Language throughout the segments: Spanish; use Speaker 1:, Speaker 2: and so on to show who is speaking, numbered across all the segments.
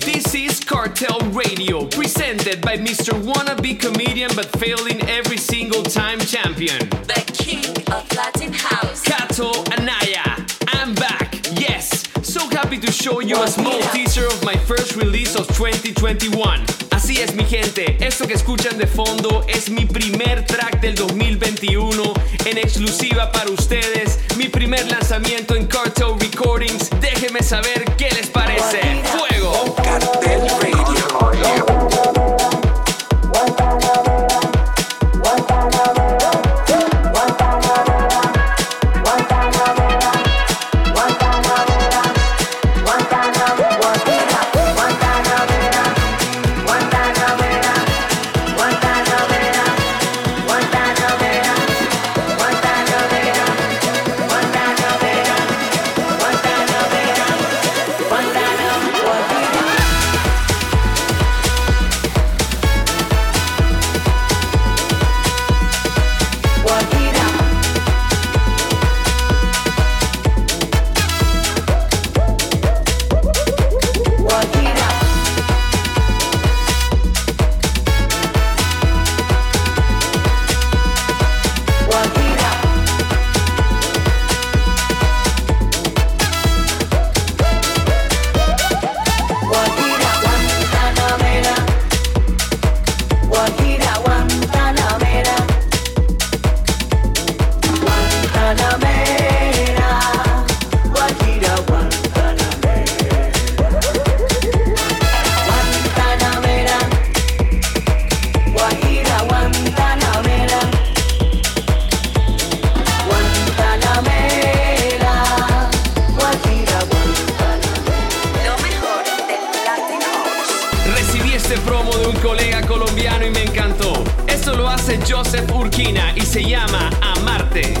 Speaker 1: This is Cartel Radio, presented by Mr. Wannabe Comedian but failing every single time champion.
Speaker 2: The king of Latin House.
Speaker 1: Kato Anaya. I'm back. Yes. So happy to show you a small teaser of my first release of 2021. Así es mi gente, esto que escuchan de fondo es mi primer track del 2021 en exclusiva para ustedes, mi primer lanzamiento en Cartel Recordings. Déjenme saber qué les parece. Joseph Urquina y se llama Amarte.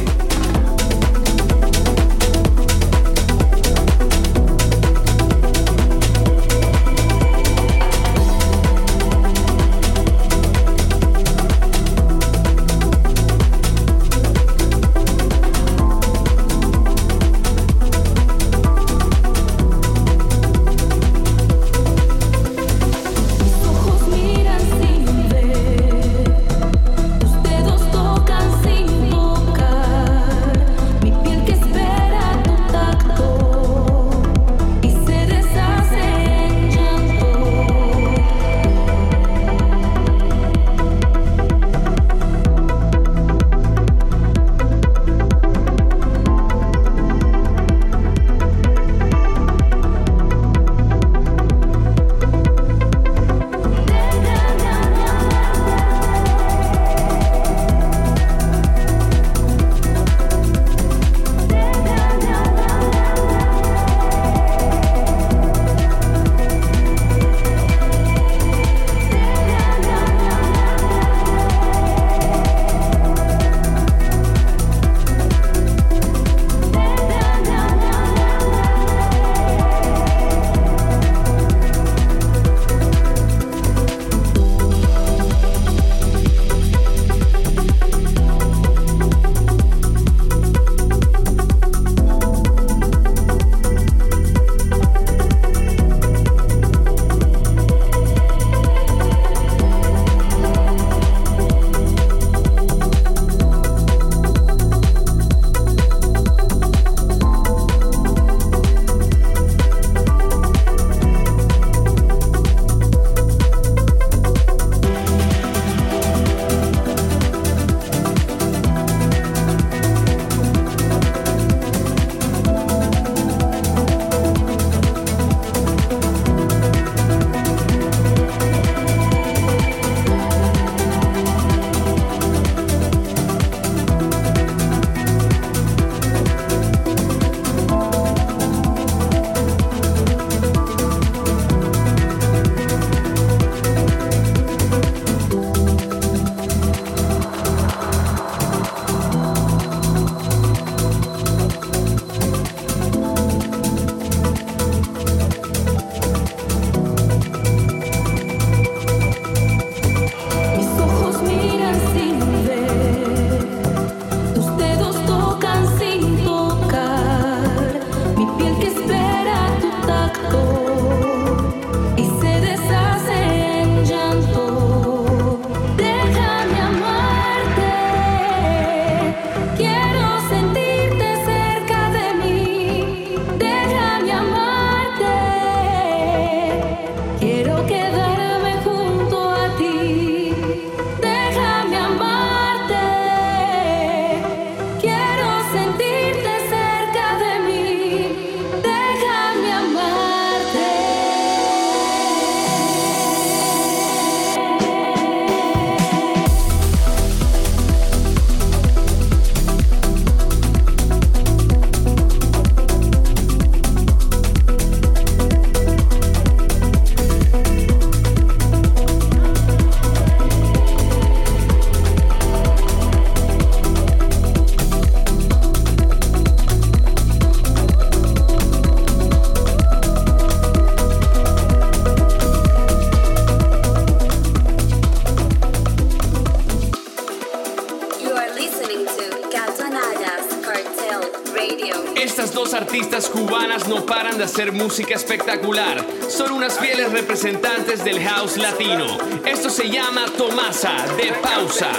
Speaker 3: hacer música espectacular. Son unas fieles representantes del house latino. Esto se llama Tomasa de Pausa.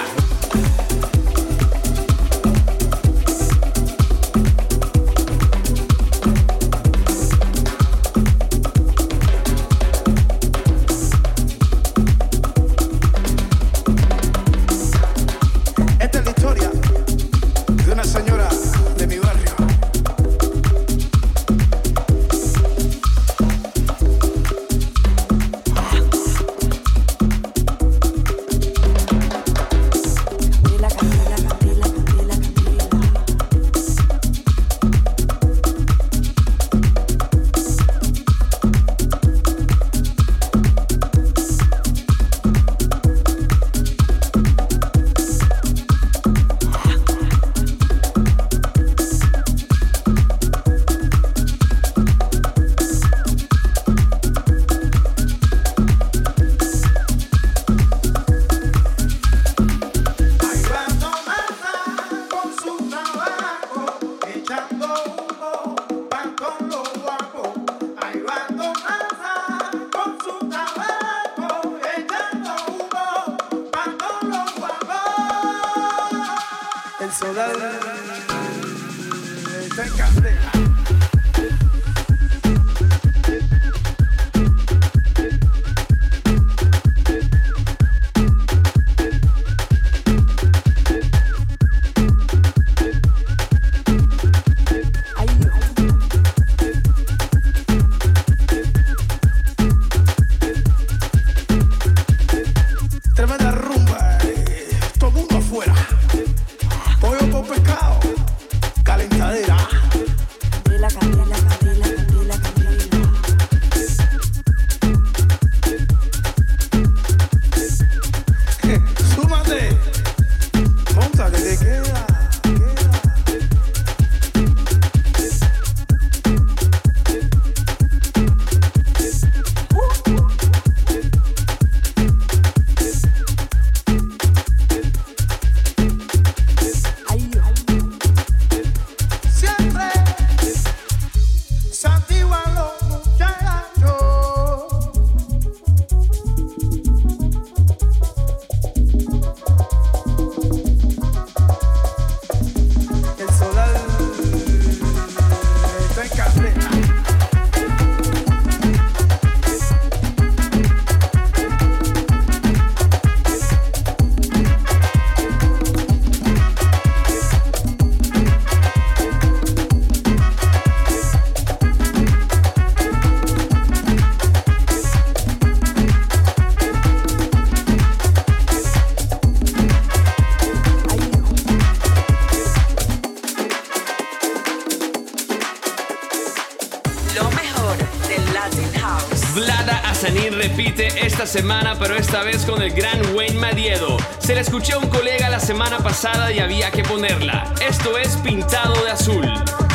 Speaker 1: la
Speaker 3: semana pasada y había que ponerla. Esto es Pintado de Azul.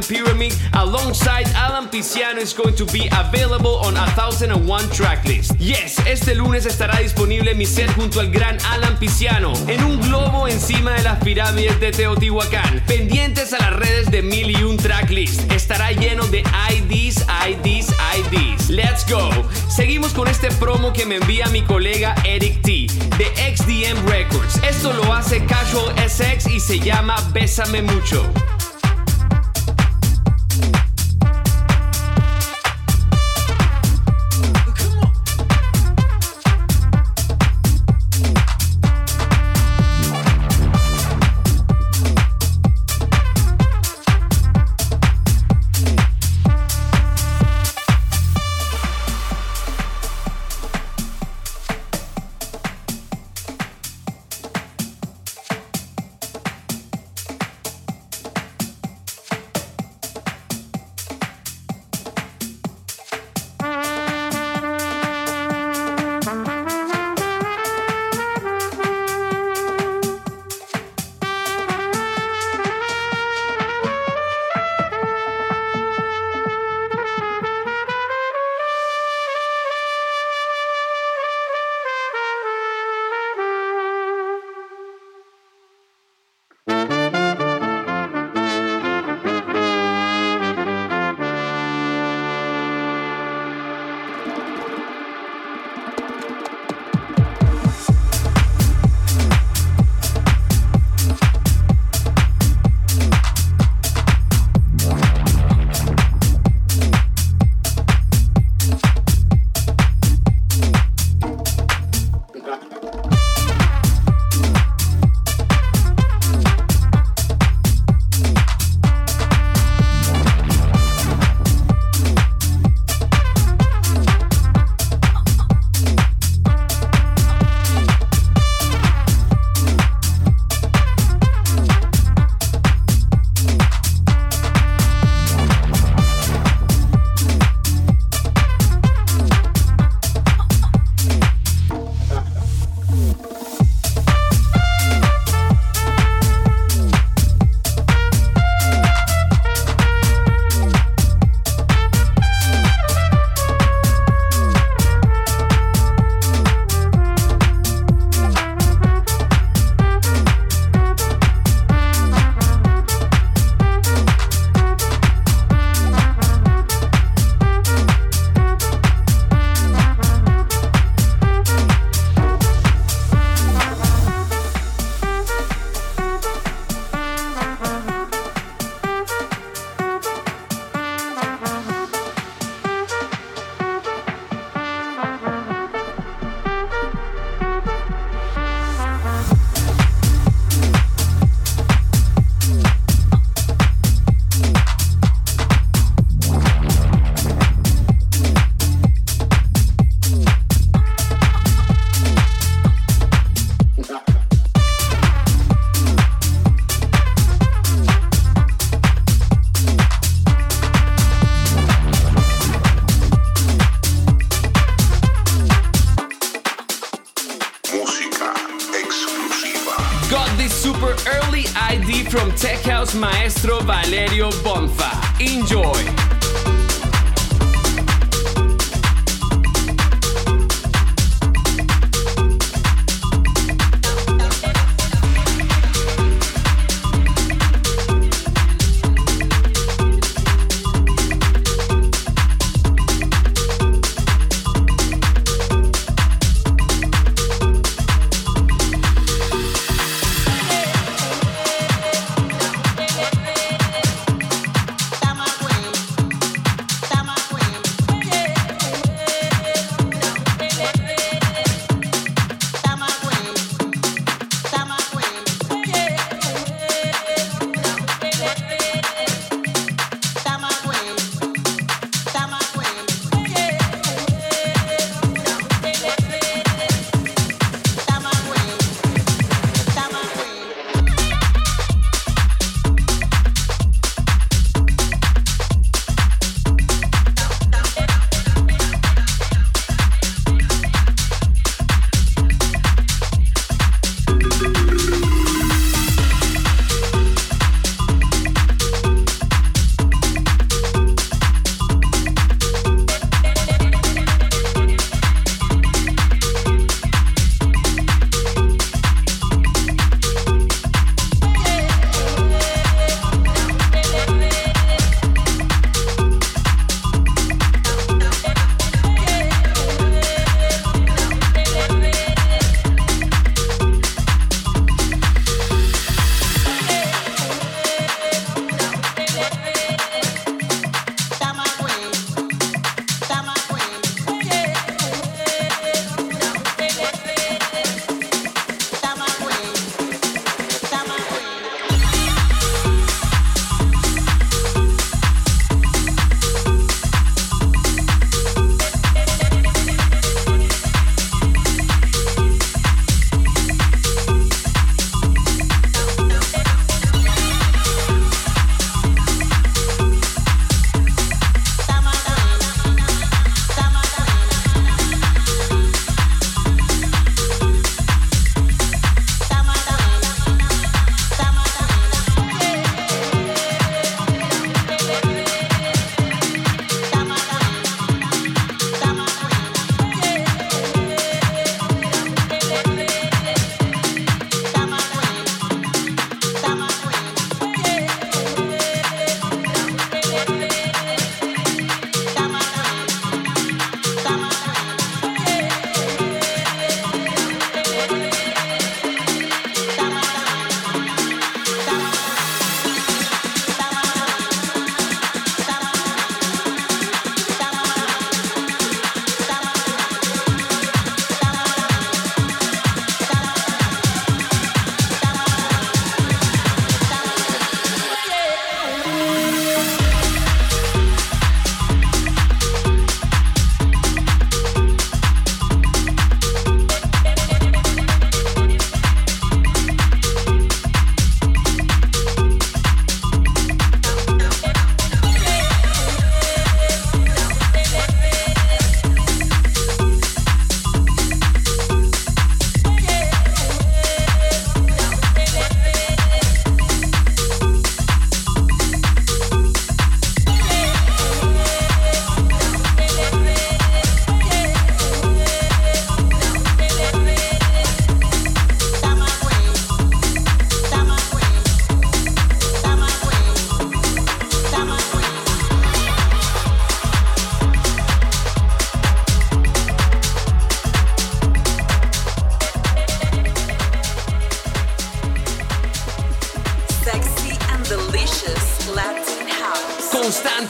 Speaker 1: Pyramid alongside Alan Pisciano is going to be available on a 1001 tracklist. Yes, este lunes estará disponible mi set junto al gran Alan Pisciano en un globo encima de las pirámides de Teotihuacán. Pendientes a las redes de Mil y un Tracklist. Estará lleno de IDs, IDs, IDs. Let's go. Seguimos con este promo que me envía mi colega Eric T de XDM Records. Esto lo hace Casual SX y se llama Bésame mucho.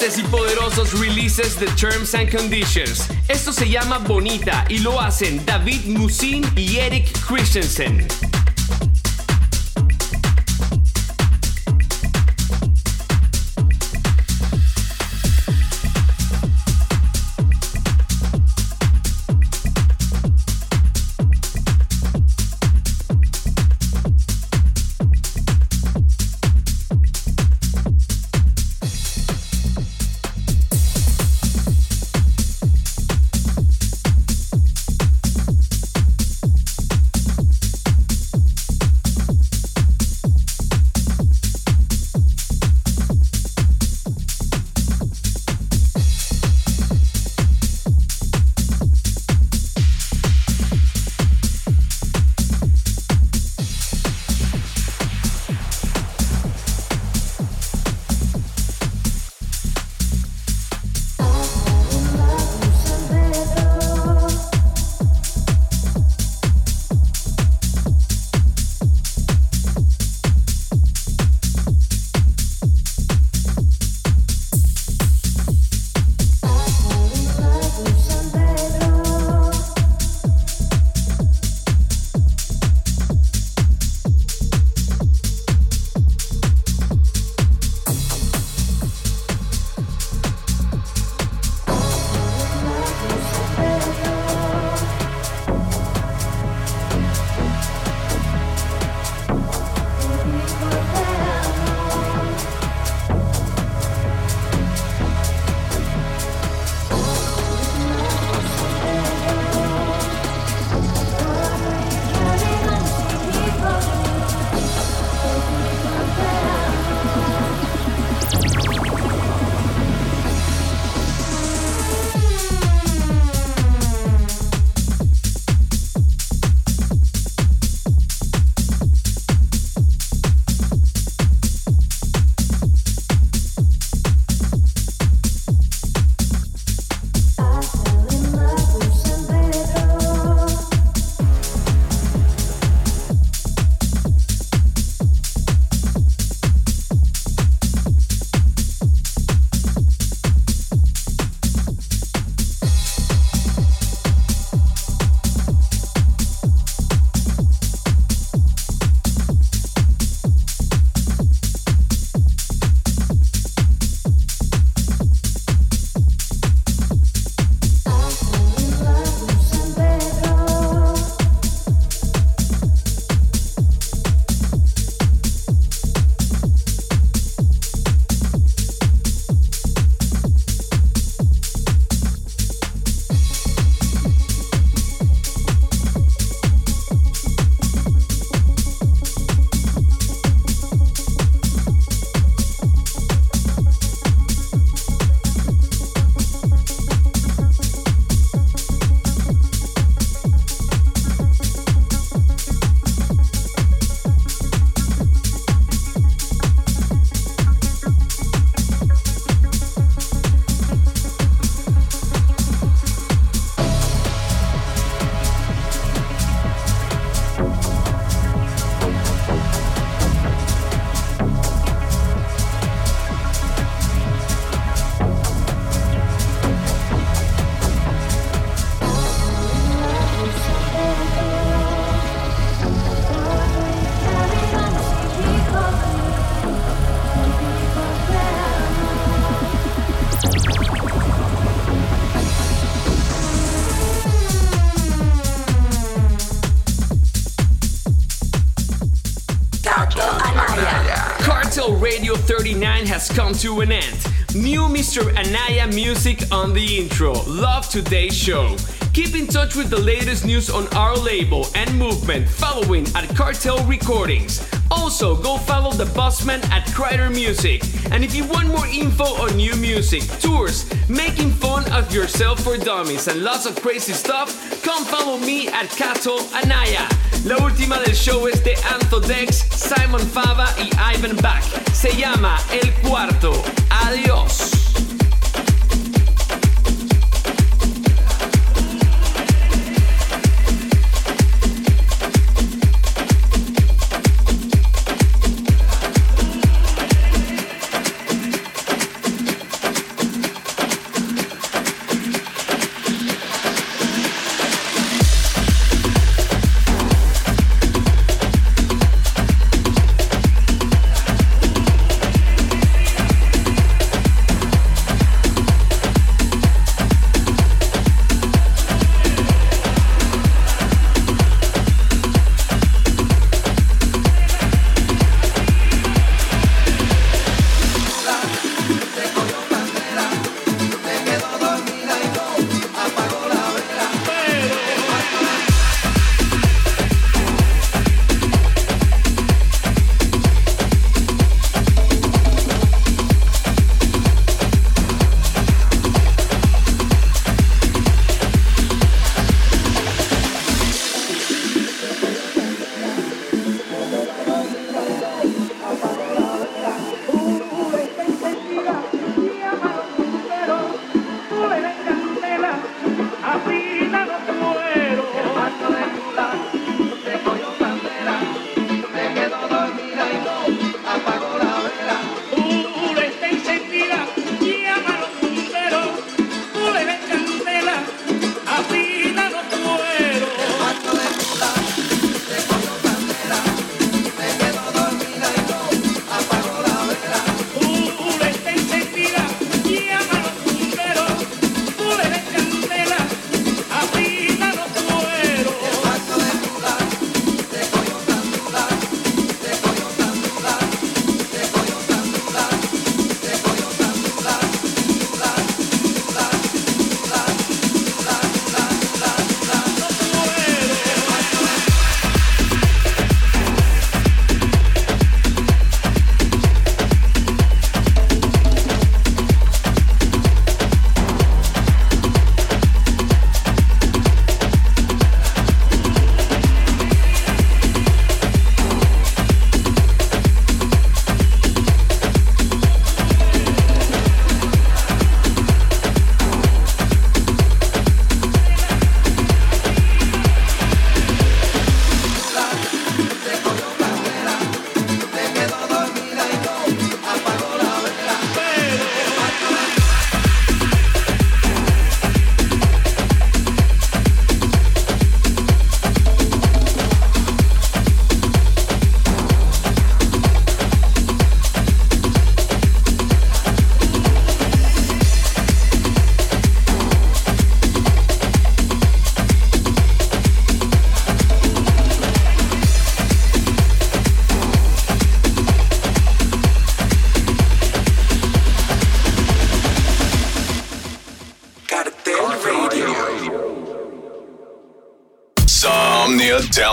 Speaker 1: The Terms and Conditions. Esto se llama Bonita y lo hacen David Musin y Eric Christensen. 39 has come to an end. New Mr. Anaya music on the intro. Love today's show. Keep in touch with the latest news on our label and movement following at Cartel Recordings. Also, go follow the Bossman at Crider Music. And if you want more info on new music, tours, making fun of yourself for dummies, and lots of crazy stuff, come follow me at Cato Anaya. La última del show es de Anto Dex, Simon Fava y Ivan Back. Se llama El Cuarto. Adiós.